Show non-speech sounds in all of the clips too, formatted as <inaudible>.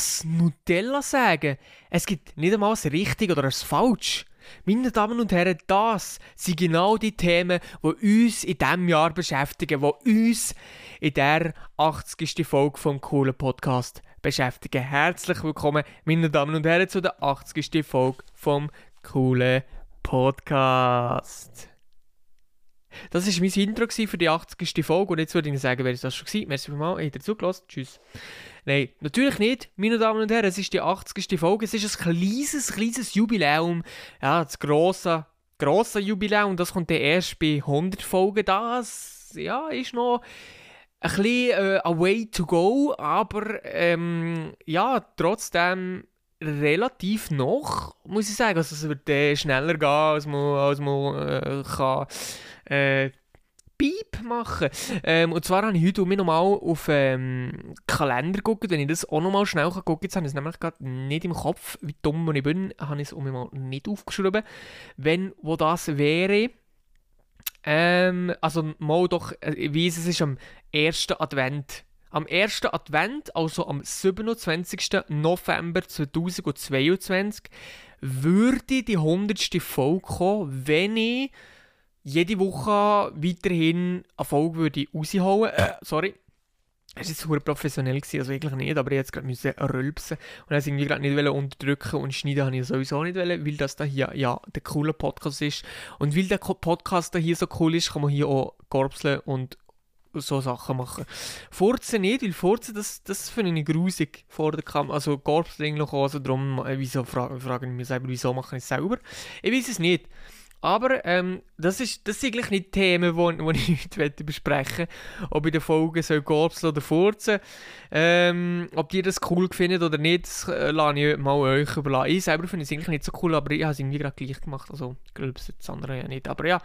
das Nutella sagen. Es gibt nicht einmal das Richtig oder das Falsch. Meine Damen und Herren, das sind genau die Themen, die uns in diesem Jahr beschäftigen, die uns in der 80. Folge vom coolen Podcast beschäftigen. Herzlich willkommen, meine Damen und Herren, zu der 80. Folge vom coolen Podcast. Das war mein Intro für die 80. Folge und jetzt würde ich sagen, wer ist das schon gewesen? Merci vielmals, habt ihr zugelassen? Tschüss. Nein, natürlich nicht, meine Damen und Herren, es ist die 80. Folge, es ist ein kleines, kleines Jubiläum, ja, das grosse, grosse Jubiläum, das kommt dann erst bei 100 Folgen, das, ja, ist noch ein bisschen äh, a way to go, aber ähm, ja, trotzdem relativ noch, muss ich sagen. Also es wird äh, schneller gehen, als man, als man äh, kann. Äh, machen. Ähm, und zwar habe ich heute nochmal auf ähm, Kalender geguckt, wenn ich das auch nochmal schnell gucken kann. Jetzt habe ich es nämlich gerade nicht im Kopf, wie dumm ich bin, habe ich es mal nicht aufgeschrieben. Wenn, wo das wäre... Ähm, also mal doch, äh, ich weiss, es ist am 1. Advent am 1. Advent, also am 27. November 2022, würde die 100. Folge kommen, wenn ich jede Woche weiterhin eine Folge würde raushauen. Äh, sorry. Es war jetzt super professionell, gewesen, also eigentlich nicht, aber ich musste gerade rülpsen und es irgendwie gerade nicht unterdrücken und schneiden habe ich sowieso nicht wollen, weil das da hier ja der coole Podcast ist und weil der Podcast da hier so cool ist, kann man hier auch gorbseln und so Sachen machen. Furzen nicht, weil Furzen, das, das finde ich grusig vor der Kamera. Also Gorbseln noch, also darum, äh, wieso frage, frage ich mich selber, wieso mache ich es selber? Ich weiß es nicht. Aber ähm, das, ist, das sind eigentlich nicht Themen, die, <laughs> ich heute besprechen Ob in der Folge soll Gorbseln oder Furzen. Ähm, ob ihr das cool findet oder nicht, das äh, lasse ich mal euch überlassen. Ich selber finde es eigentlich nicht so cool, aber ich habe es irgendwie gerade gleich gemacht. Also, ich glaube, das andere ja nicht. Aber ja,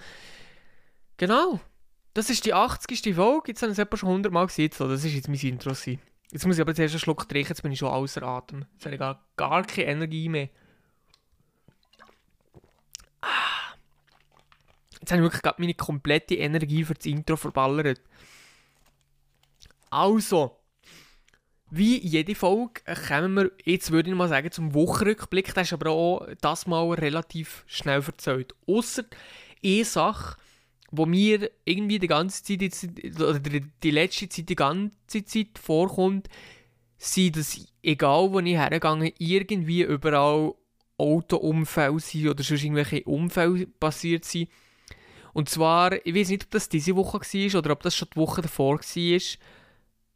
genau. Das ist die 80. Folge. Jetzt habe ich es etwa schon 100 Mal gesehen. Das ist jetzt mein Intro. Jetzt muss ich aber zuerst einen Schluck trinken, jetzt bin ich schon außer Atem. Jetzt habe ich gar keine Energie mehr. Jetzt habe ich wirklich gerade meine komplette Energie für das Intro verballert. Also, wie jede Folge kommen wir, jetzt würde ich mal sagen, zum Wochenrückblick. Das ist aber auch das Mal relativ schnell erzählt. Außer eine Sache, wo mir irgendwie die ganze Zeit, oder die letzte Zeit, die ganze Zeit vorkommt, sind, dass egal wo ich hergegangen irgendwie überall Autounfälle sind oder sonst irgendwelche Unfälle passiert sind. Und zwar, ich weiß nicht, ob das diese Woche war oder ob das schon die Woche davor war.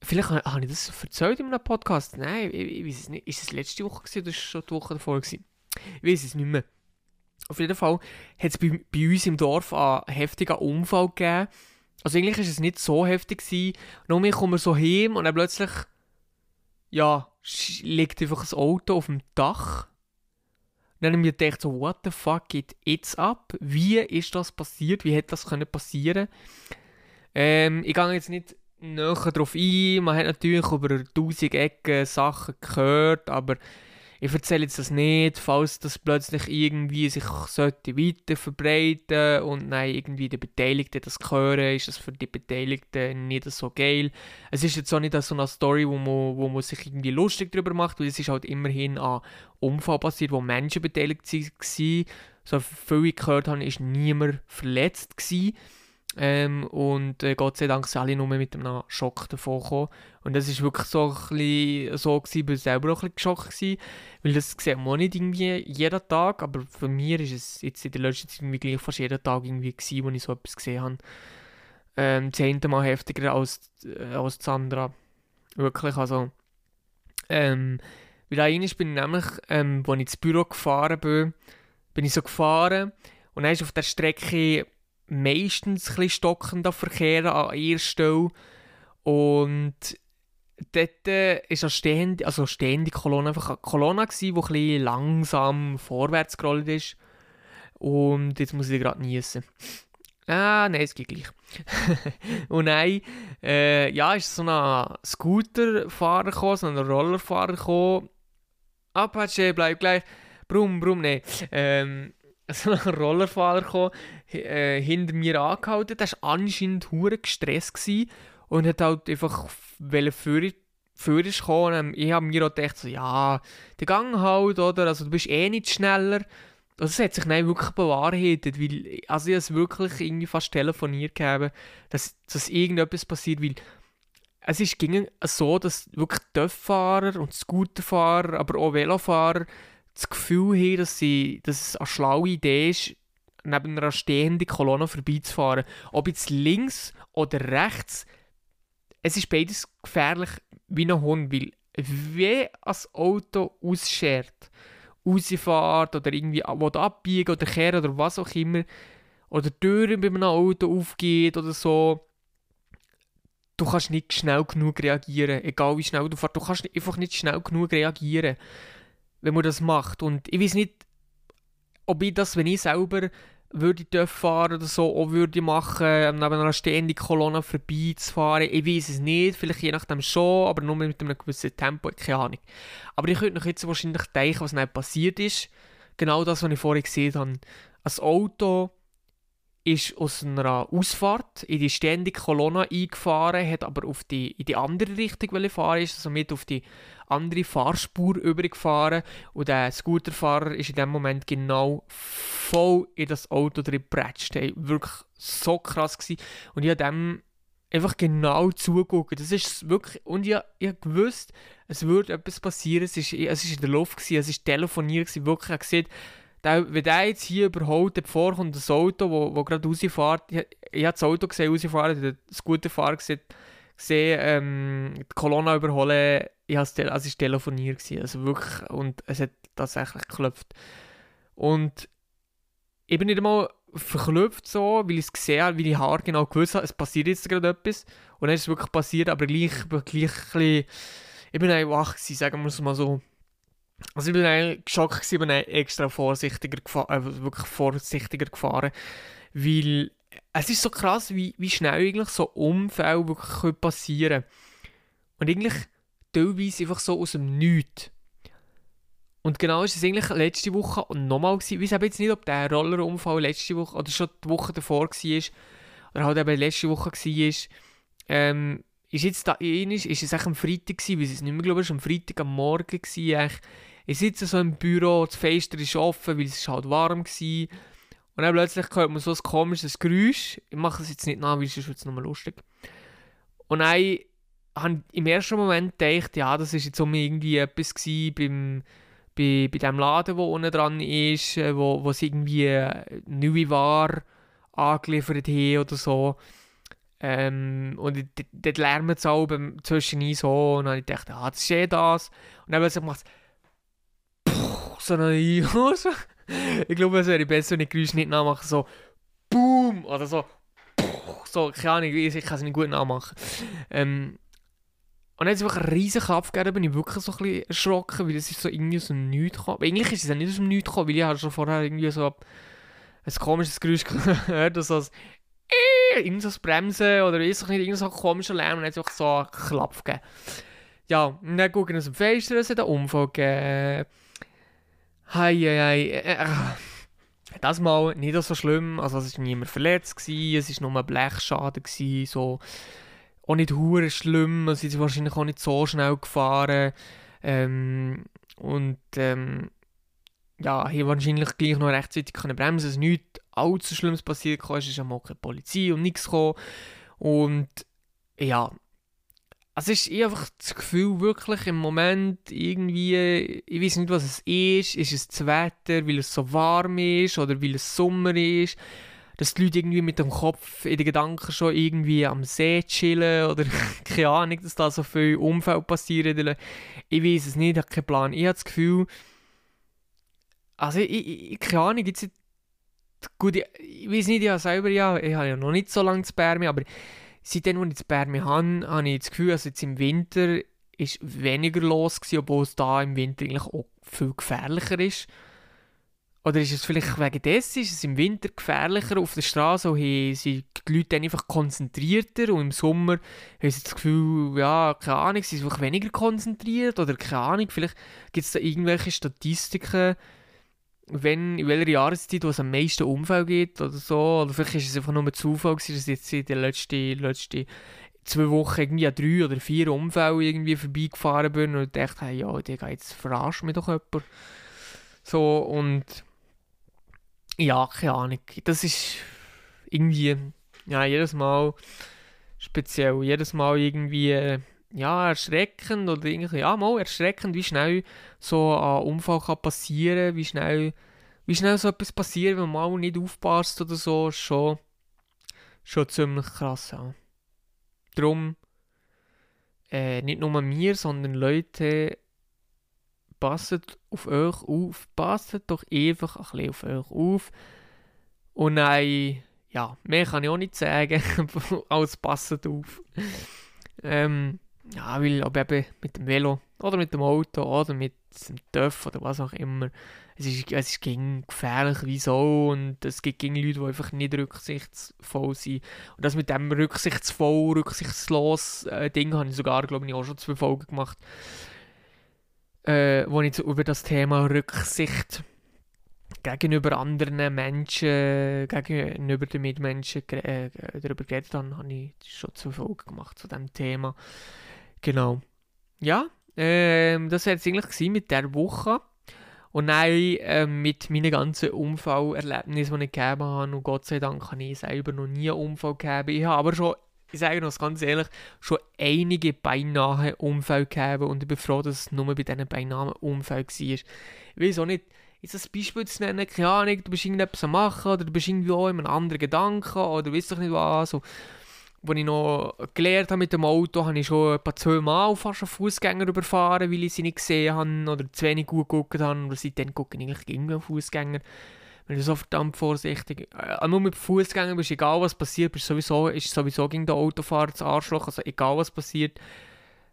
Vielleicht habe ich das erzählt in einem Podcast. Nein, ich, ich weiß es nicht. Ist es letzte Woche gewesen, oder ist es schon die Woche davor? Gewesen? Ich weiß es nicht mehr. Auf jeden Fall hat es bei, bei, uns im Dorf einen heftigen Unfall gegeben. Also eigentlich war es nicht so heftig. Gewesen. Nur kommen wir so heim und dann plötzlich ja, liegt einfach ein Auto auf dem Dach. Und dann haben wir gedacht, so, what the fuck geht jetzt ab? Wie ist das passiert? Wie hätte das können passieren ähm, Ich gehe jetzt nicht näher darauf ein. Man hat natürlich über tausend Ecken Sachen gehört, aber ich erzähle jetzt das nicht, falls das plötzlich irgendwie sich sollte weiter verbreiten und nein, irgendwie die Beteiligten das hören, ist das für die Beteiligten nicht so geil. Es ist jetzt auch nicht so eine Story, wo man, wo man sich irgendwie lustig darüber macht, weil es ist halt immerhin an Unfall passiert, wo Menschen beteiligt waren. So viel ich gehört habe, ist niemand verletzt gewesen. Ähm, und äh, Gott sei Dank sind alle nur mit einem Schock davon gekommen. Und das war wirklich so ein so gewesen, ich war selber auch ein bisschen geschockt gewesen, weil das sieht man nicht irgendwie jeden Tag, aber für mich ist es jetzt in der letzten Zeit irgendwie gleich fast jeden Tag irgendwie gewesen, wo ich so etwas gesehen habe. Ähm, zehnmal heftiger als, äh, als das andere. Wirklich, also. Ähm, weil einmal bin ich nämlich, ähm, als ich ins Büro gefahren bin, bin ich so gefahren und dann ist auf der Strecke meistens ein stockender Verkehr an ihrer Stelle. Und dort war eine stehende, also stehende Kolonne einfach eine Kolonne, die ein bisschen langsam vorwärts gerollt ist. Und jetzt muss ich gerade niesen. Ah, nein, es geht gleich. <laughs> und nein, äh, ja, ist so ein Scooterfahrer gekommen, so ein Rollerfahrer gekommen. Apache, bleib gleich. Brumm, brumm, nein. Ähm, <laughs> so ein Rollerfahrer gekommen, äh, hinter mir angehalten. Der war anscheinend hure gestresst gewesen und hat halt einfach für ist gekommen. Ich habe mir auch gedacht, so, ja, der Gang halt, oder? Also du bist eh nicht schneller. Also es hat sich nicht wirklich bewahrheitet, weil also ich es wirklich irgendwie fast telefoniert gegeben, dass, dass irgendetwas passiert, weil es ist ging so, dass wirklich Töfffahrer und Scooterfahrer, aber auch Velofahrer das Gefühl haben, dass, sie, dass es eine schlaue Idee ist, neben einer stehenden Kolonne vorbeizufahren. Ob jetzt links oder rechts, es ist beides gefährlich wie ein Hund, weil wie ein Auto ausschert, rausfährt oder irgendwie abbiegen oder kehren oder was auch immer, oder Türen bei einem Auto aufgeht oder so, du kannst nicht schnell genug reagieren, egal wie schnell du fährst, du kannst einfach nicht schnell genug reagieren, wenn man das macht. Und ich weiß nicht, ob ich das, wenn ich selber würde ich fahren oder so, auch würde machen, neben einer stehenden Kolonne vorbeizufahren. Ich weiß es nicht, vielleicht je nachdem schon, aber nur mit einem gewissen Tempo, keine Ahnung. Aber ich könnte noch jetzt wahrscheinlich denken, was nicht passiert ist. Genau das, was ich vorhin gesehen habe. Ein Auto ist aus einer Ausfahrt in die ständige Kolonne eingefahren, hat aber auf die, in die andere Richtung fahren, ist also mit auf die andere Fahrspur übergefahren und der Scooterfahrer ist in dem Moment genau voll in das Auto drin gepratscht. Hey, wirklich so krass gewesen. Und ich habe dem einfach genau zugucken. Das ist wirklich, und ich, ich gewusst, es würde etwas passieren. Es ist, ist in der Luft gewesen, es ist telefoniert gewesen, wirklich, ich gesehen, der, wenn der jetzt hier überholt, davor kommt das Auto, wo, wo gerade rausfährt. Ich, ich habe das Auto gesehen, rausfahren, den Scooterfahrer gesehen, gesehen ähm, die Kolonne überholen. Ich also es war telefoniert, gewesen, also wirklich, und es hat tatsächlich geklopft. Und ich bin nicht einmal verklopft so, weil ich es gesehen habe, weil ich Haar genau gewusst habe, es passiert jetzt gerade etwas. Und dann ist es wirklich passiert, aber gleich, gleich bisschen, ich bin einfach wach gewesen, sagen wir es mal so. Also ich bin eigentlich geschockt gewesen, bin extra vorsichtiger gefahren, äh, wirklich vorsichtiger gefahren, weil es ist so krass, wie, wie schnell eigentlich so Unfälle wirklich passieren können. Und eigentlich teilweise einfach so aus dem Nichts. Und genau ist es eigentlich letzte Woche und nochmal gewesen. Ich weiß jetzt nicht, ob der Rollerunfall letzte Woche oder schon die Woche davor war oder halt eben letzte Woche war. Ähm, ist jetzt da ähnlich, ist es eigentlich am Freitag gewesen, weil es nicht mehr glaube, war am Freitag am Morgen gewesen, ich sitze so im Büro, das Fenster ist offen, weil es halt warm war. Und dann plötzlich hört man so ein komisches Geräusch. Ich mache es jetzt nicht nach, weil es ist jetzt nochmal lustig. Und dann habe im ersten Moment gedacht, ja, das war jetzt irgendwie etwas beim, bei, bei dem Laden, der unten dran ist, äh, wo, wo sie irgendwie neue Ware angeliefert haben oder so. Ähm, und dort lärmt es auch zwischen so. Und dann habe ich gedacht, ah, das ist eh das. Und dann plötzlich macht es so eine ich glaube, es wäre besser, wenn ich Geräusche nicht nachmache, so Boom oder so so, keine Ahnung, ich kann es nicht gut nachmachen. Ähm, und dann hat es einfach einen riesen Kampf gegeben, bin ich wirklich so ein bisschen erschrocken, weil es ist so irgendwie so ein Nichts gekommen. Eigentlich ist es ja nicht aus dem Nichts gekommen, weil ich habe schon vorher irgendwie so ein komisches Geräusch <laughs> gehört, so ein äh, irgend so Bremsen oder ist nicht, irgend so komischer Lärm und dann hat es einfach so einen Klapp gegeben. Ja, und dann gucken wir aus dem Fenster, es hat einen Unfall gegeben. Hei, hei. Äh, äh, das mal nicht so schlimm, also es war niemand verletzt, gewesen, es war nur ein Blechschaden, gewesen, so. Auch nicht hure schlimm, also sie sind wahrscheinlich auch nicht so schnell gefahren. Ähm, und ähm, ja, hier wahrscheinlich gleich noch rechtzeitig können bremsen, es ist nichts allzu Schlimmes passiert, es ist auch keine Polizei und nichts gekommen. Und ja, also ist ich einfach das Gefühl, wirklich im Moment irgendwie, ich weiß nicht, was es ist. Ist es das Wetter, weil es so warm ist oder weil es Sommer ist? Dass die Leute irgendwie mit dem Kopf in den Gedanken schon irgendwie am See chillen oder <laughs> keine Ahnung, dass da so viel Umfeld passiert. Ich weiß es nicht, ich habe keinen Plan. Ich habe das Gefühl, also ich, ich, keine Ahnung, jetzt, gut, ich, ich weiß nicht, ich habe selber ja, ich habe ja noch nicht so lange zu Bärme, aber seitdem, als ich in Bern habe, habe ich das Gefühl, dass jetzt im Winter ist weniger los gewesen, obwohl es da im Winter eigentlich auch viel gefährlicher ist. Oder ist es vielleicht wegen dessen, ist es im Winter gefährlicher auf der Straße, und sind die Leute dann einfach konzentrierter und im Sommer haben sie das Gefühl, ja, keine Ahnung, sie sind einfach weniger konzentriert oder keine Ahnung, vielleicht gibt es da irgendwelche Statistiken, wenn, in welcher Jahreszeit es am meisten Unfall gibt oder so. Oder vielleicht ist es einfach nur ein Zufall, gewesen, dass jetzt in den letzten, letzten zwei Wochen irgendwie an drei oder vier Unfälle irgendwie vorbeigefahren bin und dachte, hey, ja, die geht jetzt verarscht mich doch jemand. So, und ja, keine Ahnung. Das ist irgendwie, ja, jedes Mal speziell. Jedes Mal irgendwie, ja, erschreckend oder irgendwie, ja, mal erschreckend, wie schnell so ein Unfall kann passieren, wie schnell, wie schnell so etwas passiert, wenn man mal nicht aufpasst oder so, ist schon, schon ziemlich krass, ja. Darum, äh, nicht nur mir, sondern Leute, passet auf euch auf, passet doch einfach ein bisschen auf euch auf. Und nein, ja, mehr kann ich auch nicht sagen, <laughs> als passet auf. ähm, ja, weil ob eben mit dem Velo oder mit dem Auto oder mit dem TÜV oder was auch immer, es ist, es ist gefährlich wie so und es gibt gegen Leute, die einfach nicht rücksichtsvoll sind. Und das mit dem rücksichtsvoll, rücksichtslos äh, Ding habe ich sogar, glaube ich, auch schon zwei Folgen gemacht, äh, wo ich über das Thema Rücksicht gegenüber anderen Menschen, gegenüber den Mitmenschen äh, darüber geredet habe, habe ich schon zwei Folgen gemacht zu diesem Thema. Genau. Ja, ähm, das war jetzt eigentlich mit der Woche. Und dann äh, mit meinen ganzen Unfallerlebnissen, die ich gegeben habe, und Gott sei Dank habe ich selber noch nie einen Unfall gegeben. Ich habe aber schon, ich sage noch ganz ehrlich, schon einige beinahe Unfälle gegeben und ich bin froh, dass es nur bei diesen beinahe Unfällen war. Ich weiß auch nicht, jetzt ein Beispiel zu nennen, keine Ahnung, du bist irgendetwas am machen oder du bist irgendwie auch in einem anderen Gedanken oder weißt doch nicht was. So. Als ich noch gelernt habe mit dem Auto, habe ich schon ein paar zwei Mal fast einen Fußgänger überfahren, weil ich sie nicht gesehen habe oder zu wenig gut geguckt habe. Und seitdem gucke ich eigentlich gegen Fußgänger. Wenn du so verdammt vorsichtig. Äh, nur mit Fußgängern bist egal was passiert, bist sowieso, ist sowieso gegen den Autofahrer das Arschloch. Also egal was passiert,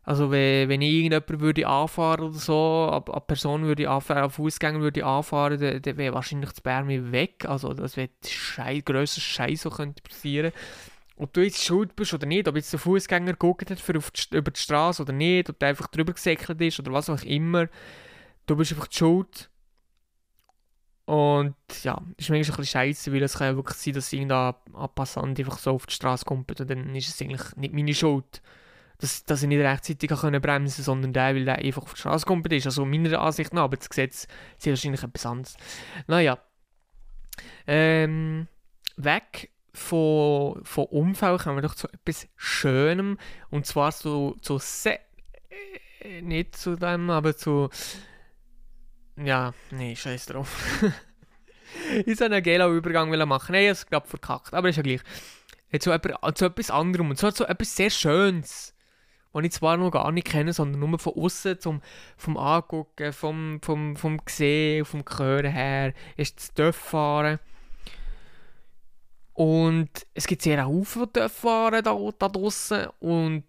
also wenn, wenn ich irgendjemand würde anfahren oder so, eine Person würde anfahren, ein Fußgänger würde anfahren, dann, dann wäre wahrscheinlich das Bärmi weg. Also das wäre schei grösser Scheiß, so könnte passieren. Ob du jetzt schuld bist oder nicht, ob jetzt der Fußgänger geguckt hat für auf die, über die Straße oder nicht, ob der einfach drüber gesäckelt ist oder was auch immer, du bist einfach die schuld. Und ja, ist manchmal ein bisschen scheiße, weil es kann ja wirklich sein, dass irgendein Passant einfach so auf die Straße kommt und dann ist es eigentlich nicht meine Schuld dass, dass ich nicht rechtzeitig können bremsen sondern der, weil der einfach auf die Straße ist. Also meiner Ansicht nach, aber das Gesetz sieht wahrscheinlich etwas anderes. Naja. Ähm, weg von, von Unfällen kommen wir doch zu etwas Schönem. Und zwar zu, zu Se äh, nicht zu dem, aber zu. Ja, nee, scheiß drauf. <laughs> ich soll einen Gela-Übergang machen. Nein, ich habe es verkackt, aber ist ja gleich. Zu, zu etwas anderem. Und zwar zu etwas sehr Schönes die ich zwar noch gar nicht kenne, sondern nur von außen zum vom Angucken, vom, vom, vom Sehen, vom Hören her, ist das Dörffahren. Und es gibt sehr viele Dörffahren da, da draussen und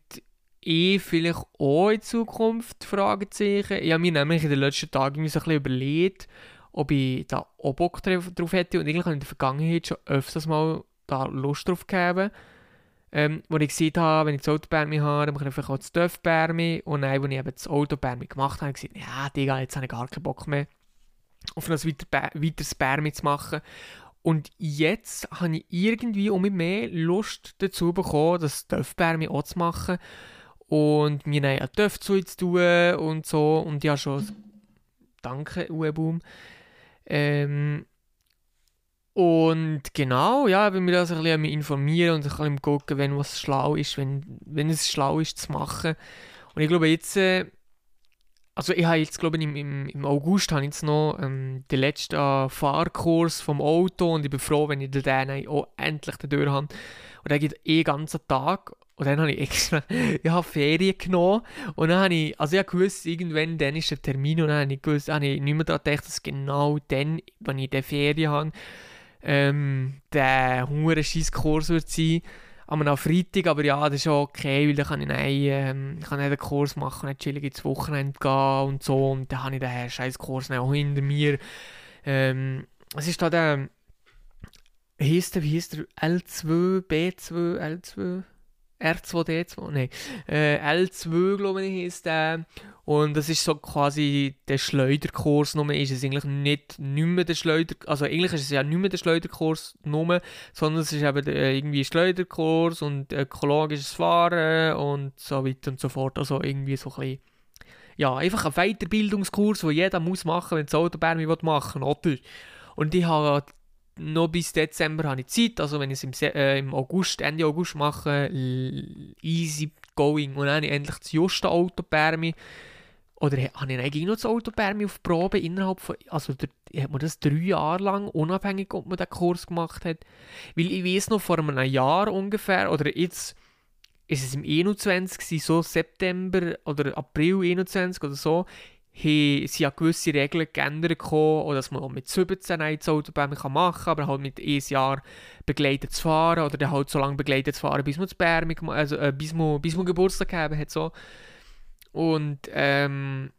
ich vielleicht auch in Zukunft, Fragezeichen. Ich habe mir nämlich in den letzten Tagen so ein überlegt, ob ich da auch Bock drauf hätte und eigentlich habe ich in der Vergangenheit schon öfters mal da Lust drauf gegeben ähm, wo ich gesehen habe, wenn ich das Autobärmi habe, dann mache ich einfach auch das Dörfbärmi. Und dann, als ich eben das Autobärmi gemacht habe, habe ich gesagt, ja, Digga, jetzt habe ich gar keinen Bock mehr, auf ein weiteres Bärmi zu machen. Und jetzt habe ich irgendwie um mich mehr Lust dazu bekommen, das Dörfbärmi auch zu machen. Und mir einen Dörf zu tun und so. Und ja, schon. Danke, Ueboom. Ähm, und genau, ja, wenn wir das ein bisschen informieren und ein bisschen gucken, wenn was schlau ist, wenn, wenn es schlau ist zu machen. Und ich glaube jetzt, äh, also ich habe jetzt, glaube ich, im, im, August habe ich jetzt noch ähm, den letzten Fahrkurs vom Auto und ich bin froh, wenn ich den auch endlich durch habe. Und der geht eh ganzen Tag. Und dann habe ich extra, <laughs> ich habe Ferien genommen und dann habe ich, also ich habe gewusst, irgendwann dann ist der Termin und dann habe ich gewusst, habe ich nicht mehr daran gedacht, dass genau dann, wenn ich die Ferien habe, ähm, der hure Kurs wird sein am Freitag, aber ja, das ist auch okay, weil dann kann ich dann, ähm, ich kann einen Kurs machen, dann chillig ins Wochenende gehen und so und dann habe ich den scheiß Kurs auch hinter mir. Ähm, es ist da der, wie hieß der, L2, B2, L2? R2D2, nein, äh, L2, glaube ich, ist der. Und das ist so quasi der Schleuderkurs, nur ist es eigentlich nicht, nicht mehr der Schleuder, also eigentlich ist es ja nicht mehr der Schleuderkurs nur, sondern es ist eben äh, irgendwie Schleuderkurs und ökologisches Fahren und so weiter und so fort. Also irgendwie so ein bisschen, ja, einfach ein Weiterbildungskurs, den jeder muss machen, wenn das Autobahn machen will, oder? Und ich habe noch bis Dezember habe ich Zeit, also wenn ich es im, äh, im August, Ende August mache, easy going. Und dann habe ich endlich das juste Auto bei. Oder habe ich eigentlich noch das Auto bei mir auf Probe innerhalb von, also der, hat man das drei Jahre lang, unabhängig ob man den Kurs gemacht hat. Weil ich weiß noch, vor einem Jahr ungefähr, oder jetzt ist es im 21, so September oder April 21 oder so, sind ja gewisse Regeln geändert gekommen, oder dass man auch mit 17 ein Autobahn machen kann, aber halt mit einem Jahr begleitet zu fahren oder dann halt so lange begleitet zu fahren, bis man das Bärmi, also äh, bis, man, bis man Geburtstag gegeben hat. So. Und ähm,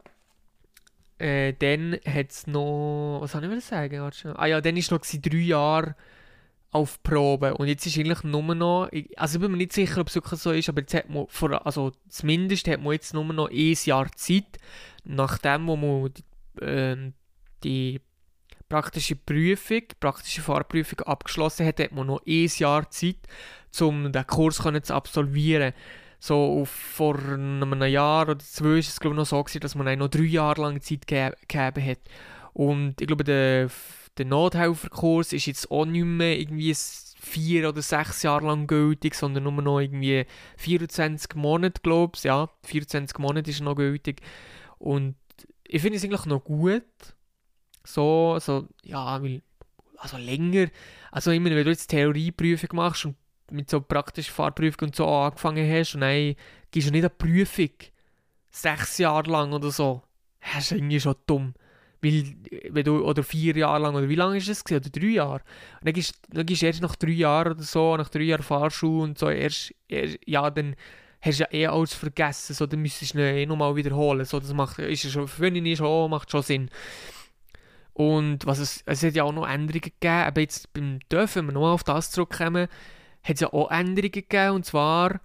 äh, dann hat es noch, was soll ich sagen? Ah ja, dann war noch drei Jahre auf Probe. Und jetzt ist eigentlich nur noch, also ich bin mir nicht sicher, ob es wirklich so ist, aber jetzt hat man, vor, also zumindest hat man jetzt nur noch ein Jahr Zeit, nachdem wo man die, äh, die praktische Prüfung, praktische Fahrprüfung abgeschlossen hat, hat man noch ein Jahr Zeit, um den Kurs zu absolvieren. So vor einem Jahr oder zwei war es glaube ich, noch so, gewesen, dass man noch drei Jahre lang Zeit gegeben hat. Und ich glaube, der der Nothelferkurs ist jetzt auch nicht mehr irgendwie vier oder sechs Jahre lang gültig, sondern nur noch irgendwie 24 Monate, glaube ich. Ja, 24 Monate ist noch gültig. Und ich finde es eigentlich noch gut. So, so, ja, weil, also länger. Also, meine, wenn du jetzt Theorieprüfung machst und mit so praktischen Fahrprüfung und so angefangen hast und dann gehst du nicht eine Prüfung sechs Jahre lang oder so, das ist irgendwie schon dumm. Weil, wenn du, oder vier Jahre lang, oder wie lange ist es gewesen? Oder drei Jahre? Und dann gehst, dann gehst du erst nach drei Jahren oder so, nach drei Jahren Fahrschule und so, erst, erst ja, dann hast ja eh alles vergessen, so, dann müsstest du ihn eh nochmal wiederholen, so, das macht, ist ja schon, für mich schon, macht schon Sinn. Und was es, es hat ja auch noch Änderungen gegeben, aber jetzt beim Dürfen, wenn wir nochmal auf das zurückkommen, hat es ja auch Änderungen gegeben, und zwar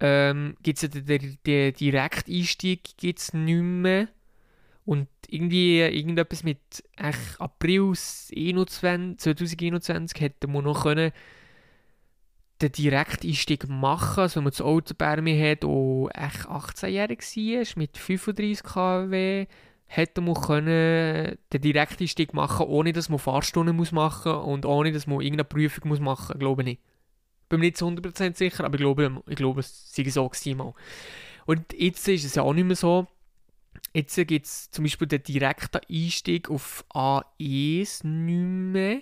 ähm, gibt es ja den, den, den Direkteinstieg gibt's nicht mehr, und irgendwie irgendetwas mit April 21, 2021 hätte man noch können den Direkteinstieg machen, also wenn man das Auto bei mir hat, und echt 18-jährig war, mit 35 kW, hätte man können den Direkteinstieg machen, ohne dass man Fahrstunden muss machen und ohne dass man irgendeine Prüfung muss machen, glaube ich. Bin mir nicht zu 100% sicher, aber ich glaube, ich glaube es sei so gewesen. Und jetzt ist es ja auch nicht mehr so, Jetzt gibt es zum Beispiel den direkten Einstieg auf A1 nicht mehr.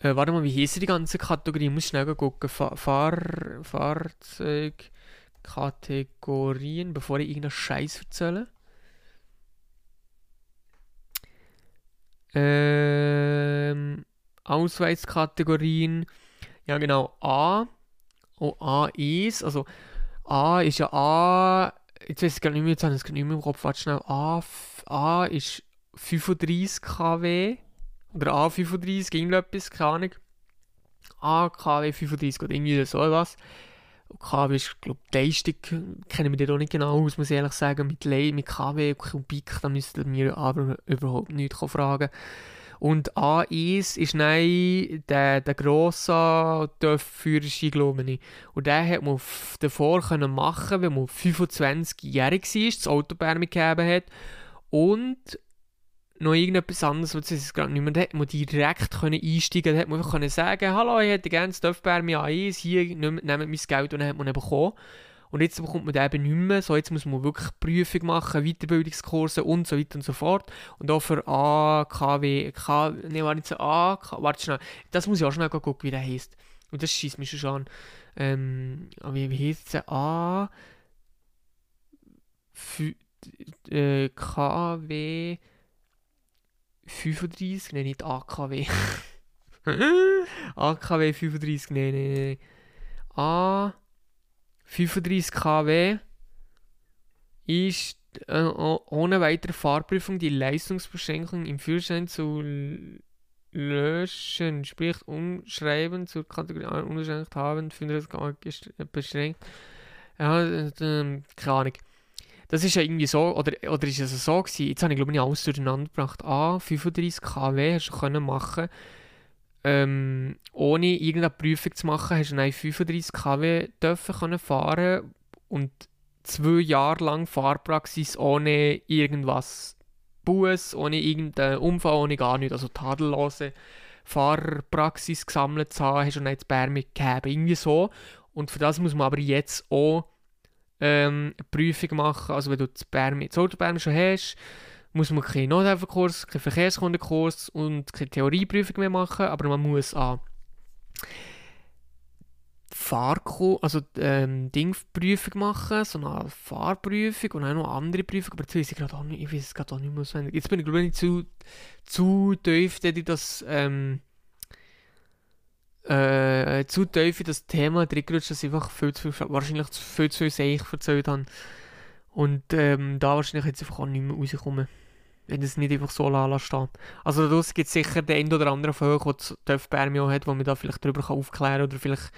Äh, warte mal, wie hieß die ganze Kategorie? Ich muss schnell gucken. Fahr Fahrzeugkategorien, bevor ich irgendeinen Scheiß erzähle. Ähm, Ausweiskategorien. Ja, genau. A. Oh, A1. Also, A ist ja A jetzt weiß ich gar nicht mehr, jetzt habe ich es nicht mehr im Kopf, warte schnell, A, A ist 35 kW, oder A35, irgendetwas, keine Ahnung. A, KW 35 oder irgendwie so was. KW ist, glaube ich, Leistung, kennen wir da auch nicht genau aus, muss ich ehrlich sagen, mit, Le mit KW, Kubik, da müssten wir aber überhaupt nichts fragen. Und A1 ist nein der, der grosse TÜV-Führerschein, glaube ich. Und den hat man davor können machen, wenn man 25-jährig war, das Autobahn gegeben hat. Und noch irgendetwas anderes, was es gerade nicht mehr hat man direkt können einsteigen hat man einfach sagen, hallo, ich hätte gerne das TÜV-Bärm A1, hier, nehmt mein Geld und dann hat man ihn bekommen. Und jetzt bekommt man den eben nicht mehr. So, jetzt muss man wirklich Prüfung machen, Weiterbildungskurse und so weiter und so fort. Und auch für A, KW, K, ne, war nicht so A, K, warte schnell, das muss ich auch schnell gucken, wie der heißt. Und das schießt mich schon an. Ähm, wie, wie heißt es? A, F, äh, KW 35, ne, nicht AKW. AKW 35, ne, ne, ne. A, 35 <laughs> kW ist äh, ohne weitere Fahrprüfung die Leistungsbeschränkung im Führerschein zu löschen, sprich umschreiben zur Kategorie unbeschränkt haben, finde das beschränkt. Ja, äh, keine Ahnung. Das ist ja irgendwie so, oder, oder ist es so gewesen, jetzt habe ich glaube ich alles durcheinander gebracht. A, 35 kW hast du können machen ähm, ohne irgendeine Prüfung zu machen, hast du dann 35 kW dürfen können fahren und zwei Jahre lang Fahrpraxis ohne irgendwas Buß, ohne irgendeinen Unfall, ohne gar nichts, also tadellose Fahrpraxis gesammelt zu haben, hast du dann jetzt Bärme gegeben, irgendwie so. Und für das muss man aber jetzt auch ähm, Prüfung machen, also wenn du das, Bärme, das Autobärme schon hast, muss man keinen Nothelferkurs, keinen Verkehrskundenkurs und keine Theorieprüfung mehr machen, aber man muss an Fahrko also ähm, Dingprüfung machen, so eine Fahrprüfung und auch noch andere Prüfung, aber jetzt gerade auch nicht, ich weiß es gerade auch nicht mehr auswendig. Jetzt bin ich glaube ich nicht zu, zu tief, dass ich das ähm, äh, zu tief in das Thema reingerutscht, dass ich einfach viel zu viel, wahrscheinlich viel zu viel Seich erzählt habe und ähm, da wahrscheinlich jetzt einfach auch nicht mehr rauskomme wenn es nicht einfach so lala steht. Also daraus gibt es sicher den einen oder anderen Fall, der Dörf Bermio hat, wo man da vielleicht darüber aufklären kann oder vielleicht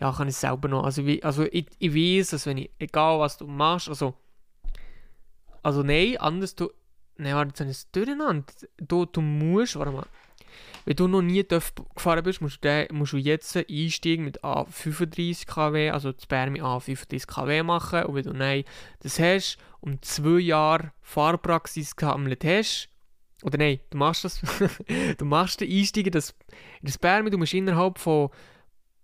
ja, kann ich selber noch. Also, wie, also ich, ich weiß, dass wenn ich, egal was du machst, also, also nein, anders du, nein, warte, jetzt habe ich es durcheinander. Du, du musst, warte mal, wenn du noch nie gefahren bist, musst du, musst du jetzt einsteigen mit A35 kW, also das Bär mit A35 kW machen und wenn du nein, das hast und zwei Jahre Fahrpraxis gesammelt hast, oder nein, du machst das, <laughs> du machst den Einstieg das, das Bärmi, du musst innerhalb von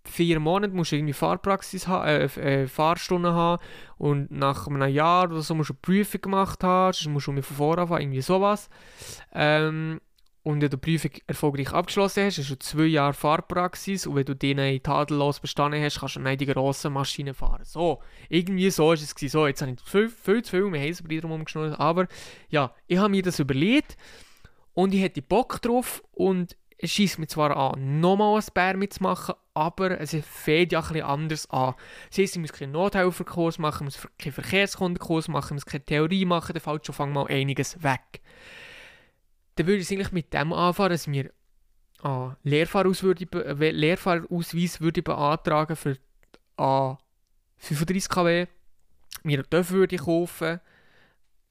vier Monaten musst du irgendwie Fahrpraxis haben, äh, äh, Fahrstunden haben und nach einem Jahr oder so musst du eine Prüfung gemacht haben, sonst musst du von vorne anfangen, irgendwie sowas. Ähm, und wenn du die Prüfung erfolgreich abgeschlossen hast, hast du zwei Jahre Fahrpraxis und wenn du die tadellos bestanden hast, kannst du dann die grossen Maschinen fahren. So, irgendwie so ist es gewesen. So, jetzt habe ich viel, viel zu viel, wir haben es drum umgeschnurrt, aber ja, ich habe mir das überlegt und ich hätte Bock drauf und es schießt mich zwar an, nochmal ein Bär mitzumachen, aber es fängt ja ein anders an. Das heisst, ich muss keinen Nothelferkurs machen, ich muss keinen Verkehrskundenkurs machen, ich muss keine Theorie machen, dann fällt schon mal einiges weg. Dann würde ich eigentlich mit dem anfangen, dass mir einen Lehrfahrausweis würde, Lehrfahrausweis würde beantragen für A 35 kW, mir einen TÜV würde kaufen,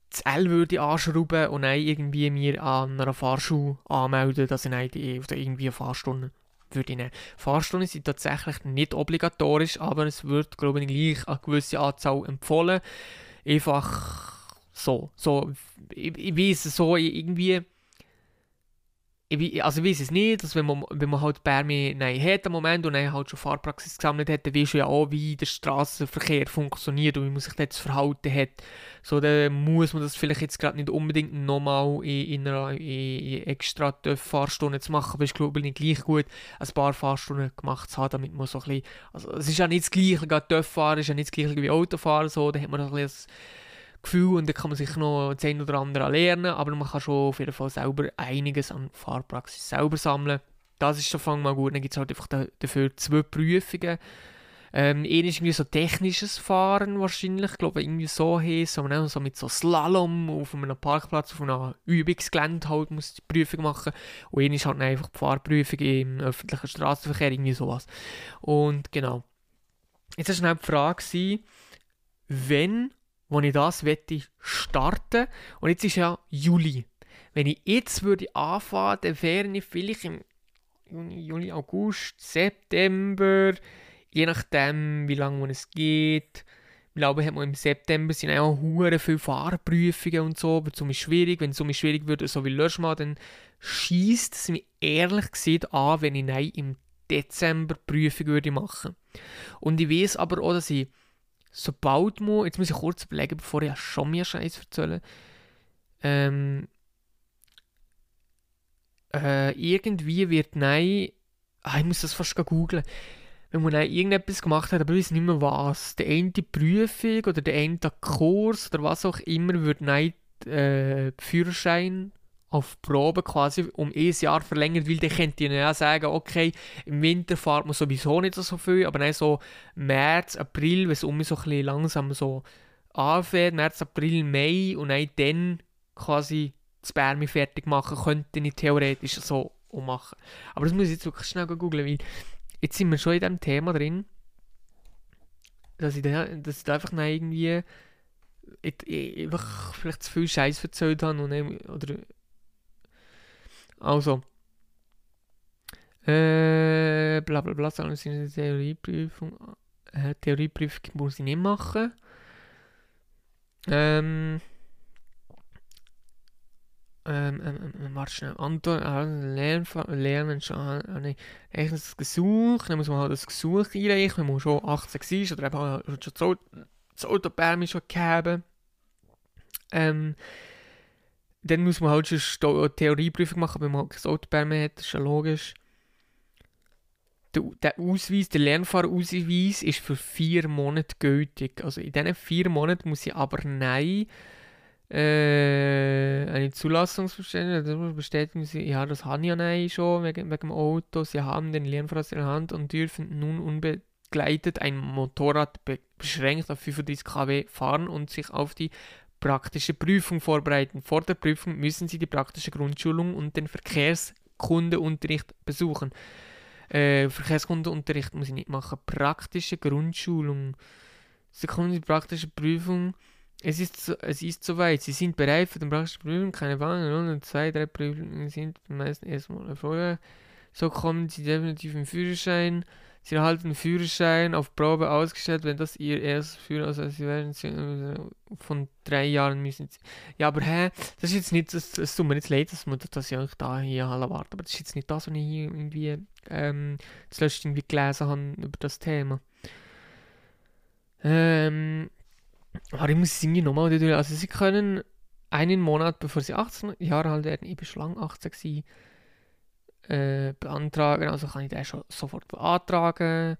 das L würde anschrauben und dann irgendwie mir an einer Fahrschule anmelden, dass ich dann irgendwie eine Fahrstunde würde nehmen. Fahrstunden sind tatsächlich nicht obligatorisch, aber es wird, glaube ich, gleich eine gewisse Anzahl empfohlen. Einfach so. so ich, ich weiß so irgendwie ich, also weiß es nicht, dass wenn man, wenn man halt Bärme hat im Moment und halt schon Fahrpraxis gesammelt hat, dann weißt du ja auch, wie der Straßenverkehr funktioniert und wie man sich dort verhalten hat. So, dann muss man das vielleicht jetzt gerade nicht unbedingt nochmal in, in einer in extra Fahrstunde zu machen, aber ich glaube nicht gleich gut, ein paar Fahrstunden gemacht zu haben, damit man so ein bisschen, also es ist ja nicht das Gleiche, gerade TÜV fahren ist ja nicht das Gleiche wie Autofahren, so, da hat man ein bisschen Gefühl und dann kann man sich noch das eine oder andere lernen, aber man kann schon auf jeden Fall selber einiges an Fahrpraxis selber sammeln. Das ist schon mal gut. Dann gibt es halt einfach dafür zwei Prüfungen. Ähm, eine ist irgendwie so technisches Fahren wahrscheinlich, ich glaube irgendwie so heisst, so, man so mit so Slalom auf einem Parkplatz, auf einem Übungsgelände halt muss die Prüfung machen und eine ist halt einfach die Fahrprüfung im öffentlichen Straßenverkehr, irgendwie sowas. Und genau. Jetzt war schnell die Frage, wenn wo ich das wette starten. Und jetzt ist ja Juli. Wenn ich jetzt würde anfangen, dann wäre ich vielleicht im Juni, Juli, August, September, je nachdem, wie lange es geht. Ich glaube, hat man im September sind auch hure viele Fahrprüfungen und so, aber es schwierig. Wenn es um schwierig würde, so wie Löschmal, dann schießt es mich ehrlich gesagt an, wenn ich nein, im Dezember Prüfung würde machen. Und ich weiß aber auch, dass ich sobald man, jetzt muss ich kurz überlegen, bevor ich schon mehr Scheiß erzähle, ähm, äh, irgendwie wird nein, ah, ich muss das fast googeln, wenn man irgendetwas gemacht hat, aber ich weiß nicht mehr was, der eine Prüfung oder der eine Kurs oder was auch immer, wird nein äh, Führerschein auf Probe quasi um ein Jahr verlängert, weil dann könnte ich ja sagen, okay, im Winter fährt man sowieso nicht so viel, aber dann so März, April, wenn es um mich so langsam so anfängt, März, April, Mai und dann, dann quasi das Bärme fertig machen, könnte ich theoretisch so auch machen. Aber das muss ich jetzt wirklich schnell googeln, weil jetzt sind wir schon in diesem Thema drin, dass ich da, dass ich da einfach irgendwie ich, ich, einfach vielleicht zu viel Scheiß erzählt habe und eben, oder also äh, bla bla bla, sagen Sie eine Theorieprüfung. Äh, Theorieprüfung muss ich nicht machen. Ähm, ähm, ähm, ähm, warte schnell. Anton, äh, lernen, lernen äh, nee, eigentlich das Gesuch, dann muss man halt das Gesuch einreichen, wenn man schon 18 sein oder eben schon das, das Autopermi schon gegeben. Ähm, dann muss man halt schon eine Theorieprüfung machen, wenn man halt kein Autopermi hat, das ist ja logisch. Der, der Ausweis, der Lernfahrausweis ist für vier Monate gültig. Also in diesen vier Monaten muss ich aber nein äh, eine Zulassungsbestätigung, bestätigen Sie, ja, das haben ja nein schon wegen, wegen dem Auto. Sie haben den Lernfahrrad in der Hand und dürfen nun unbegleitet ein Motorrad be beschränkt auf 35 kW fahren und sich auf die praktische Prüfung vorbereiten. Vor der Prüfung müssen Sie die praktische Grundschulung und den Verkehrskundeunterricht besuchen. Äh, Verkehrskundeunterricht muss ich nicht machen. Praktische Grundschulung. Sie kommen die praktische Prüfung es ist, so, es ist soweit. Sie sind bereit für den praktischen Prüfung. Keine. Und zwei, drei Prüfungen sind meistens erstmal vorher. So kommen Sie definitiv im Führerschein. Sie erhalten Führerschein auf Probe ausgestellt, wenn das Ihr erstes Führerschein also Sie werden äh, von drei Jahren müssen Sie. Ja, aber hä, das ist jetzt nicht, das tut mir jetzt leid, dass man das ja da hier erwartet, aber das ist jetzt nicht das, was ich hier irgendwie ähm, zuletzt irgendwie gelesen habe über das Thema. Ähm, aber ich muss es irgendwie nochmal durch. Also sie können einen Monat bevor sie 18 Jahre alt werden, ich bin schon lange 18 gewesen, äh, beantragen. Also kann ich den schon sofort beantragen.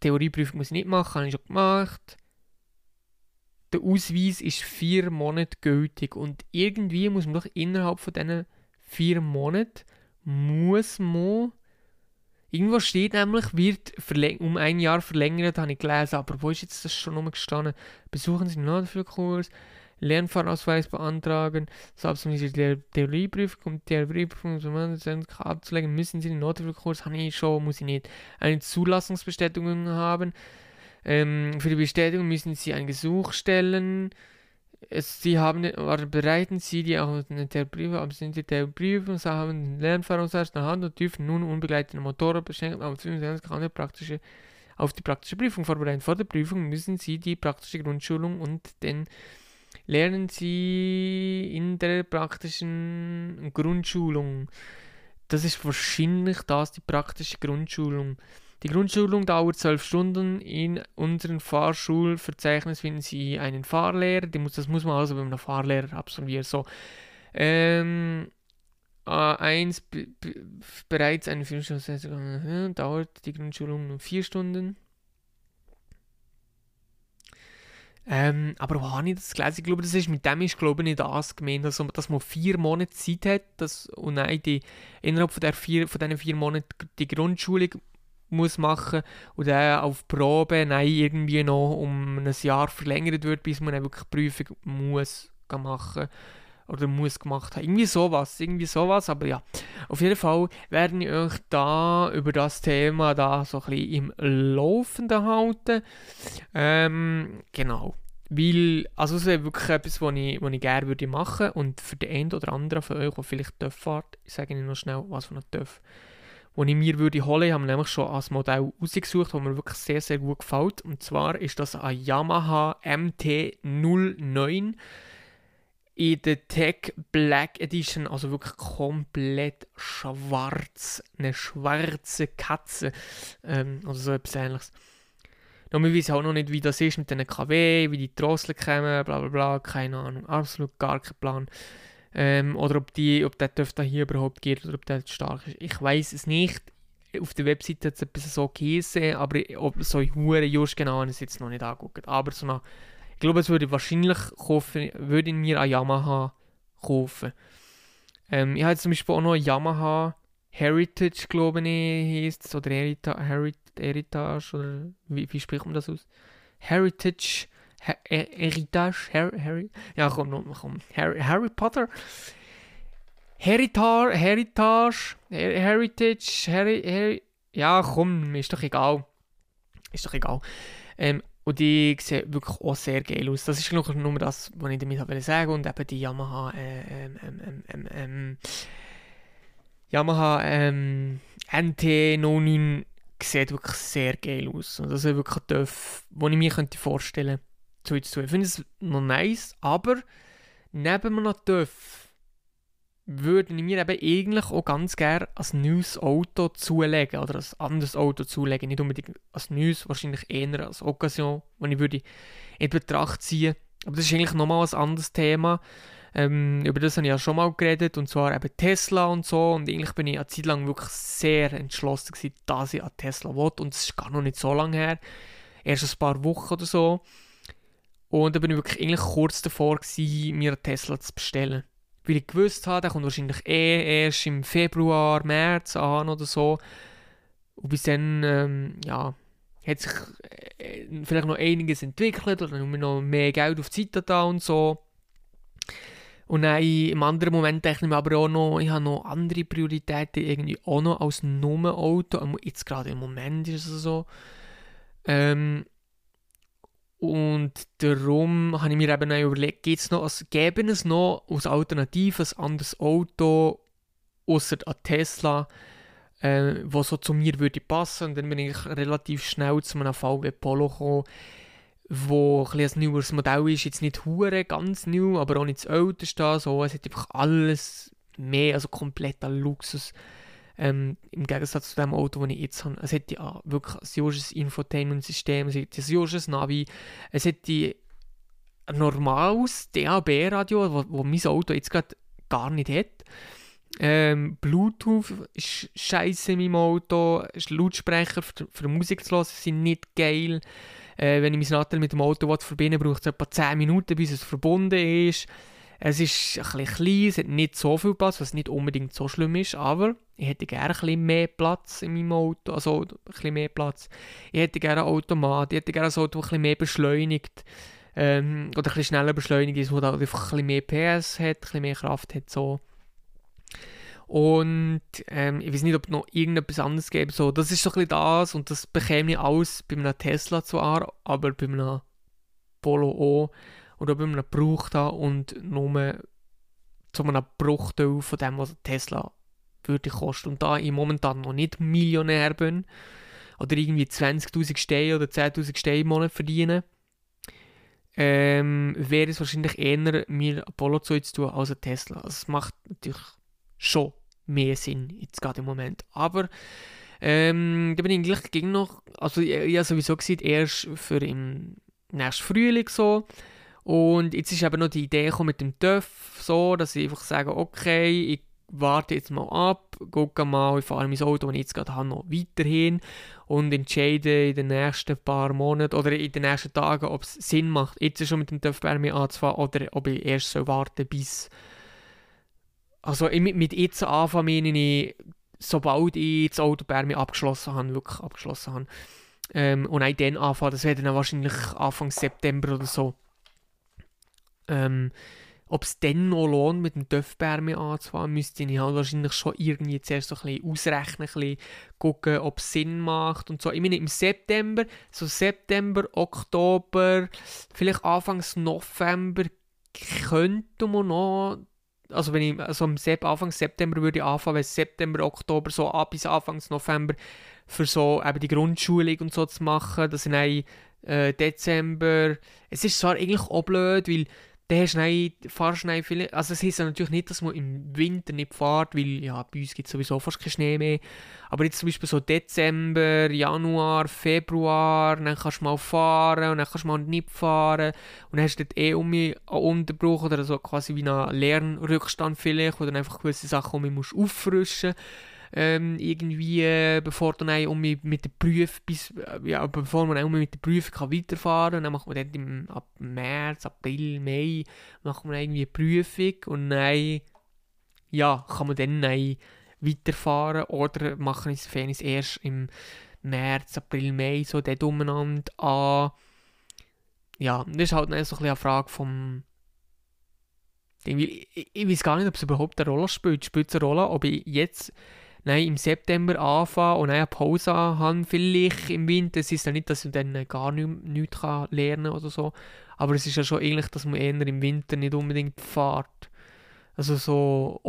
Theorieprüfung muss ich nicht machen, habe ich schon gemacht. Der Ausweis ist vier Monate gültig und irgendwie muss man doch innerhalb von diesen vier Monaten muss man Irgendwo steht nämlich, wird um ein Jahr verlängert, habe ich gelesen. Aber wo ist jetzt das schon gestanden? Besuchen Sie einen Kurs, Lernfahrausweis beantragen, selbst wenn Sie die Theorieprüfung und Theorieprüfung abzulegen, müssen Sie den Kurs, habe ich schon, muss ich nicht. Eine Zulassungsbestätigung haben. Ähm, für die Bestätigung müssen Sie ein Gesuch stellen. Es, sie haben, oder bereiten Sie die auch der Briefe, aber sind die der Briefe, Sie haben Lernfahrungsausweis in der Hand und dürfen nun unbegleitete Motorrad beschränken auf die praktische auf die praktische Prüfung vorbereiten. Vor der Prüfung müssen Sie die praktische Grundschulung und den lernen Sie in der praktischen Grundschulung. Das ist wahrscheinlich das, die praktische Grundschulung. Die Grundschulung dauert zwölf Stunden. In unserem Fahrschulverzeichnis finden Sie einen Fahrlehrer. das muss man also mit einem Fahrlehrer absolvieren. So. Ähm, A1 bereits eine Führerscheinsaison dauert die Grundschulung nur vier Stunden. Ähm, aber wo habe ich das gelesen? Ich glaube, das ist, mit dem ist glaube ich, nicht das gemeint, also, dass man vier Monate Zeit hat dass, und nein, die, innerhalb von, der vier, von diesen vier Monaten die Grundschulung muss machen und dann auf Probe nein, irgendwie noch um ein Jahr verlängert wird, bis man dann wirklich Prüfung muss machen oder muss gemacht haben. Irgendwie sowas, irgendwie sowas, aber ja. Auf jeden Fall werde ich euch da über das Thema da so ein bisschen im Laufenden halten. Ähm, genau. Weil, also es wäre wirklich etwas, was ich, was ich gerne würde machen und für den einen oder anderen von euch, der vielleicht TÜV fährt, sage ich noch schnell, was von einem TÜV die ich mir würde holen, habe nämlich schon als Modell ausgesucht, das mir wirklich sehr, sehr gut gefällt. Und zwar ist das ein Yamaha MT-09 in der Tech Black Edition, also wirklich komplett schwarz. Eine schwarze Katze. Ähm, oder so etwas ähnliches. Noch wir wissen auch noch nicht, wie das ist mit den KW, wie die Drossel kommen, bla bla bla, keine Ahnung, absolut gar kein Plan. Ähm, oder ob, die, ob der da hier überhaupt geht oder ob der stark ist. Ich weiß es nicht. Auf der Webseite hat es etwas so geheißen, aber ob so hure just genau es jetzt noch nicht angeguckt. Aber so nach, ich glaube, es würde wahrscheinlich kaufen, würde ich mir ein Yamaha kaufen. Ähm, ich habe zum Beispiel auch noch ein Yamaha Heritage, glaube ich, heißt es, oder Herita Heritage, oder wie, wie spricht man das aus? Heritage Heritage, Harry, Harry, ja komm, komm, Harry, Harry Potter. Heritage, Heritage, Heritage, Heri, Heri ja komm, ist doch egal. Ist doch egal. Ähm, und die sehen wirklich auch sehr geil aus. Das ist nur das, was ich damit sagen wollte. Und eben die Yamaha, äh, ähm, ähm, ähm, ähm, Yamaha ähm, NT09 sieht wirklich sehr geil aus. Und das ist wirklich ein TÜV, den ich mir könnte vorstellen könnte. Ich finde es noch nice, aber neben einem TÜV würde ich mir eben eigentlich auch ganz gerne ein neues Auto zulegen oder ein anderes Auto zulegen. Nicht unbedingt als neues, wahrscheinlich eher als Occasion, die ich würde in Betracht ziehen Aber das ist eigentlich nochmal ein anderes Thema. Ähm, über das habe ich ja schon mal geredet, und zwar eben Tesla und so. Und eigentlich bin ich eine Zeit lang wirklich sehr entschlossen gewesen, dass ich an Tesla will. Und es ist gar noch nicht so lange her. Erst ein paar Wochen oder so. Und da bin ich wirklich eigentlich kurz davor gewesen, mir einen Tesla zu bestellen weil ich gewusst habe, der kommt wahrscheinlich eh erst im Februar, März an oder so. Und bis dann, ähm, ja, hat sich äh, vielleicht noch einiges entwickelt oder noch mehr Geld auf die Seite da und so. Und dann im anderen Moment denke ich mir aber auch noch, ich habe noch andere Prioritäten irgendwie auch noch als nur Auto. Jetzt gerade im Moment ist es so. Ähm, und darum habe ich mir eben auch überlegt, gibt's noch, also gäbe es noch als Alternative ein anderes Auto, außer ein Tesla, äh, was so zu mir würde passen. Und dann bin ich relativ schnell zu einem VW Polo gekommen, wo ein, ein neueres Modell ist, jetzt nicht hure ganz neu, aber auch nicht das älteste. So, es hat einfach alles mehr, also kompletter Luxus. Ähm, Im Gegensatz zu dem Auto, das ich jetzt habe. Es hat ja wirklich ein Josches Infotainment-System, es hat ein Josches Navi, es hat ein normales DAB-Radio, wo, wo mein Auto jetzt gerade gar nicht hat. Ähm, Bluetooth ist scheiße in meinem Auto, Lautsprecher für, für Musik zu hören sind nicht geil. Äh, wenn ich mein Nattel mit dem Auto verbinden will, braucht es etwa 10 Minuten, bis es verbunden ist. Es ist ein bisschen klein, es hat nicht so viel Platz, was nicht unbedingt so schlimm ist, aber ich hätte gerne ein bisschen mehr Platz in meinem Auto, also ein bisschen mehr Platz. Ich hätte gerne ein Automat, ich hätte gerne ein Auto, das ein bisschen mehr beschleunigt ähm, oder ein bisschen schneller beschleunigt ist, das einfach ein bisschen mehr PS hat, ein bisschen mehr Kraft hat, so. Und ähm, ich weiß nicht, ob noch irgendetwas anderes gäbe. So, das ist so ein bisschen das und das bekäme ich alles bei einem Tesla zwar, aber bei einem Polo auch oder bei einem Brauch da und nur zu einem Bruchteil von dem, was Tesla würde kosten. Und da ich momentan noch nicht Millionär bin oder irgendwie 20.000 Steine oder 10.000 Steine im Monat verdiene, ähm, wäre es wahrscheinlich eher, mir Apollo zu tun als ein Tesla. Es macht natürlich schon mehr Sinn, jetzt gerade im Moment. Aber ähm, da bin ich gleich gegen noch, also ich, habe sowieso gesehen, erst für im nächsten Frühling so, und jetzt ist eben noch die Idee mit dem TÜV so, dass ich einfach sage, okay, ich warte jetzt mal ab, gucke mal, ich fahre mein Auto, das ich jetzt gerade habe, noch weiterhin und entscheide in den nächsten paar Monaten oder in den nächsten Tagen, ob es Sinn macht, jetzt schon mit dem TÜV bei mir anzufahren oder ob ich erst so warten bis... Also mit, mit jetzt anfangen meine ich, sobald ich das Auto bei mir abgeschlossen habe, wirklich abgeschlossen habe. Ähm, und auch dann anfangen, das wäre dann wahrscheinlich Anfang September oder so. Ähm, ob es dann noch lohnt, mit dem Töpfbärme anzufahren, müsste ich halt wahrscheinlich schon irgendwie zuerst so ein bisschen ausrechnen, ein bisschen gucken, ob es Sinn macht und so. Ich meine, im September, so September, Oktober, vielleicht Anfangs November, könnte man noch, also wenn ich, also im Sep Anfang September würde ich anfangen, wenn September, Oktober, so ab bis Anfangs November, für so eben die Grundschulung und so zu machen, dass ich dann äh, Dezember, es ist zwar eigentlich auch blöd, weil dann hast du fahrst du viele, also es heisst natürlich nicht, dass man im Winter nicht fährt, weil ja, bei uns gibt es sowieso fast keinen Schnee mehr. Aber jetzt zum Beispiel so Dezember, Januar, Februar, dann kannst du mal fahren und dann kannst du mal nicht fahren und dann hast du dort eh um einen Unterbruch oder so quasi wie einen Lernrückstand vielleicht, dann einfach gewisse Sachen um mich auffrischen musst ähm, irgendwie, äh, bevor dann um mit der Prüfung, bis, äh, ja, bevor man um mit der Prüfung kann weiterfahren kann, dann macht man dann im, ab März, April, Mai, macht man irgendwie eine Prüfung und dann, ja, kann man dann weiterfahren oder machen es Fairness erst im März, April, Mai, so dort umeinander an. Ja, das ist halt dann so ein bisschen eine Frage vom Ich, ich, ich weiß gar nicht, ob es überhaupt eine Rolle spielt. Spielt es eine Rolle, ob ich jetzt nein, im September anfange und eine Pause habe, vielleicht im Winter. Es ist ja nicht, dass ich dann gar nichts nicht lernen kann oder so. Aber es ist ja schon ähnlich, dass man eher im Winter nicht unbedingt fährt. Also so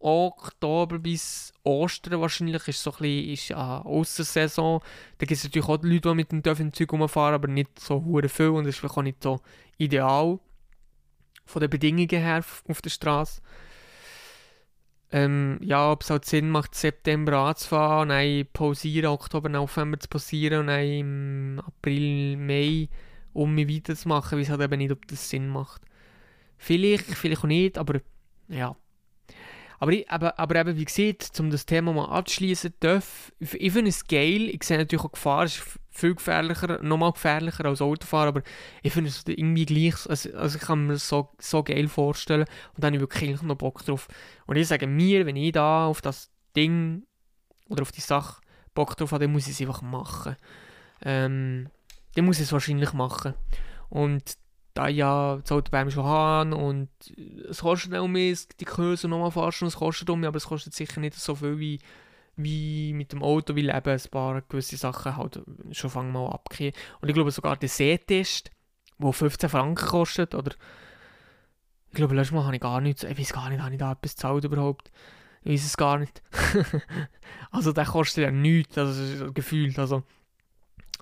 Oktober bis Ostern wahrscheinlich ist so ein bisschen ja, Aussensaison. Da gibt es natürlich auch Leute, die mit dem Dörfern Zeug rumfahren, aber nicht so hure viel und das ist vielleicht auch nicht so ideal von den Bedingungen her auf der Straße. Ähm, ja, ob es halt Sinn macht, September anzufahren, dann pausieren, Oktober, November zu pausieren und dann im April, Mai um mich weiterzumachen, weil es halt eben nicht, ob das Sinn macht. Vielleicht, vielleicht auch nicht, aber ja. Aber, ich, aber, aber eben, wie gesagt, um das Thema mal abzuschließen, darf, ich finde es geil, ich sehe natürlich auch Gefahr, es ist viel gefährlicher, nochmal gefährlicher als Autofahren, aber ich finde es irgendwie gleich, also, also ich kann mir das so, so geil vorstellen und dann habe ich wirklich noch Bock drauf. Und ich sage mir, wenn ich da auf das Ding oder auf die Sache Bock drauf habe, dann muss ich es einfach machen. Ähm, dann muss ich es wahrscheinlich machen. Und da ja Auto bei mir schon haben und es kostet auch mehr, die Kurse nochmal fahren, es kostet um, aber es kostet sicher nicht so viel wie, wie mit dem Auto, weil eben ein paar gewisse Sachen halt schon fangen mal abgehen. Und ich glaube sogar der Sehtest, der 15 Franken kostet, oder ich glaube, letztes Mal habe ich gar nichts, ich weiß gar nicht, habe ich da etwas gezahlt überhaupt? Ich weiß es gar nicht. <laughs> also der kostet ja nichts, also gefühlt, also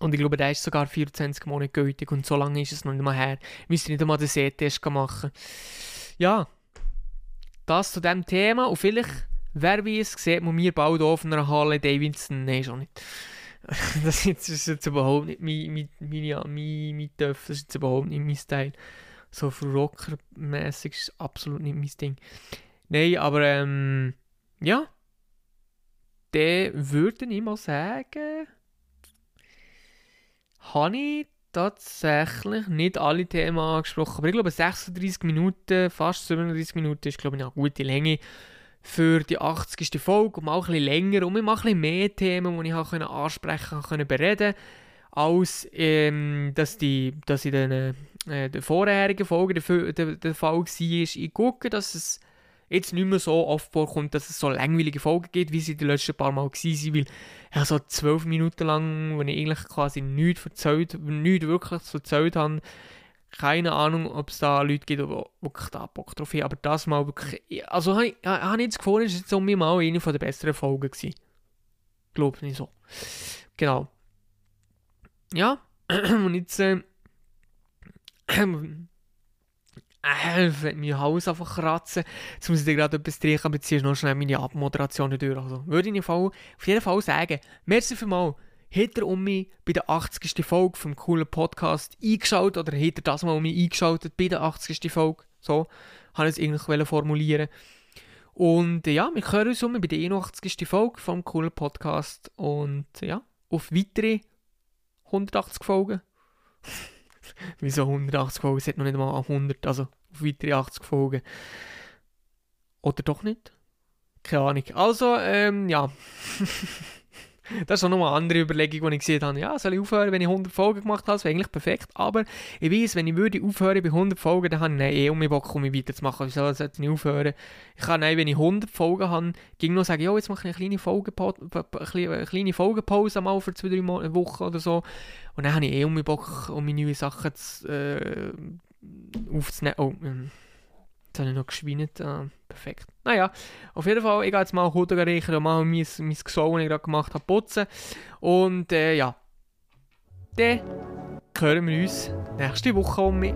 und ich glaube, der ist sogar 24 Monate gültig und so lange ist es noch nicht mal her. Ich müsste nicht einmal den Sehtest machen. Ja, das zu diesem Thema. Und vielleicht, wer weiß, sieht man mir bald auf einer Harley Davidson. Nein, schon nicht. <laughs> das ist jetzt überhaupt nicht mein, mein, mein, mein, mein Töff. Das ist jetzt überhaupt nicht mein Style. So für Rocker-mäßig ist absolut nicht mein Ding. Nein, aber ähm, ja. Der würde ich mal sagen habe ich tatsächlich nicht alle Themen angesprochen. Aber ich glaube, 36 Minuten, fast 37 Minuten ist, glaube ich, eine gute Länge für die 80. Folge. Auch ein bisschen länger und wir machen ein bisschen mehr Themen, die ich auch ansprechen konnte, bereden als ähm, dass, die, dass in den, äh, den vorherigen Folgen der, der, der Fall war. Ich gucke, dass es jetzt nicht mehr so oft vorkommt, dass es so langweilige Folgen gibt, wie sie die letzten paar Mal waren, weil ja, so zwölf Minuten lang, wenn ich eigentlich quasi nichts erzählt, nichts wirklich erzählt habe, keine Ahnung, ob es da Leute gibt, die wirklich da Bock drauf haben, aber das mal wirklich, also habe ich, hab ich jetzt gefunden, es war jetzt um mal eine der besseren Folgen gewesen. Glaube nicht so. Genau. Ja, <clears throat> und jetzt, äh, <clears throat> äh, mein Haus einfach kratzen. Jetzt muss ich dir gerade etwas trinken, aber ziehst noch schnell meine Abmoderation durch. Also, würde ich auf jeden Fall sagen, merci für mal, hat er um mich bei der 80. Folge vom coolen Podcast eingeschaltet oder hat er das mal um mich eingeschaltet bei der 80. Folge? So, habe ich es eigentlich formulieren Und ja, wir hören uns um bei der 81. Folge vom coolen Podcast und ja, auf weitere 180 Folgen. <laughs> Wieso 180 Folgen? Es hat noch nicht mal 100, also auf weitere 80 Folgen. Oder doch nicht? Keine Ahnung. Also, ähm, ja. <laughs> das ist auch nochmal eine andere Überlegung, die ich gesehen habe. Ja, soll ich aufhören, wenn ich 100 Folgen gemacht habe? Das wäre eigentlich perfekt. Aber ich weiß, wenn ich würde aufhören bei 100 Folgen, dann habe ich eh um mich Bock, um mich weiterzumachen. Wieso sollte ich nicht aufhören? Ich kann, nein, wenn ich 100 Folgen habe, ging noch sagen, ja, jetzt mache ich eine kleine, Folgenpause, eine kleine Folgenpause mal für zwei, drei Wochen oder so. Und dann habe ich eh um mich Bock, um meine neuen Sachen zu, äh, aufzunehmen. Oh, ähm, jetzt habe ich noch geschwindet. Ah, perfekt. Naja, auf jeden Fall, ich gehe jetzt mal Kunden riechen und mal mein, mein Gesau, das ich gerade gemacht habe, putzen. Und äh, ja, dann hören wir uns nächste Woche um mich.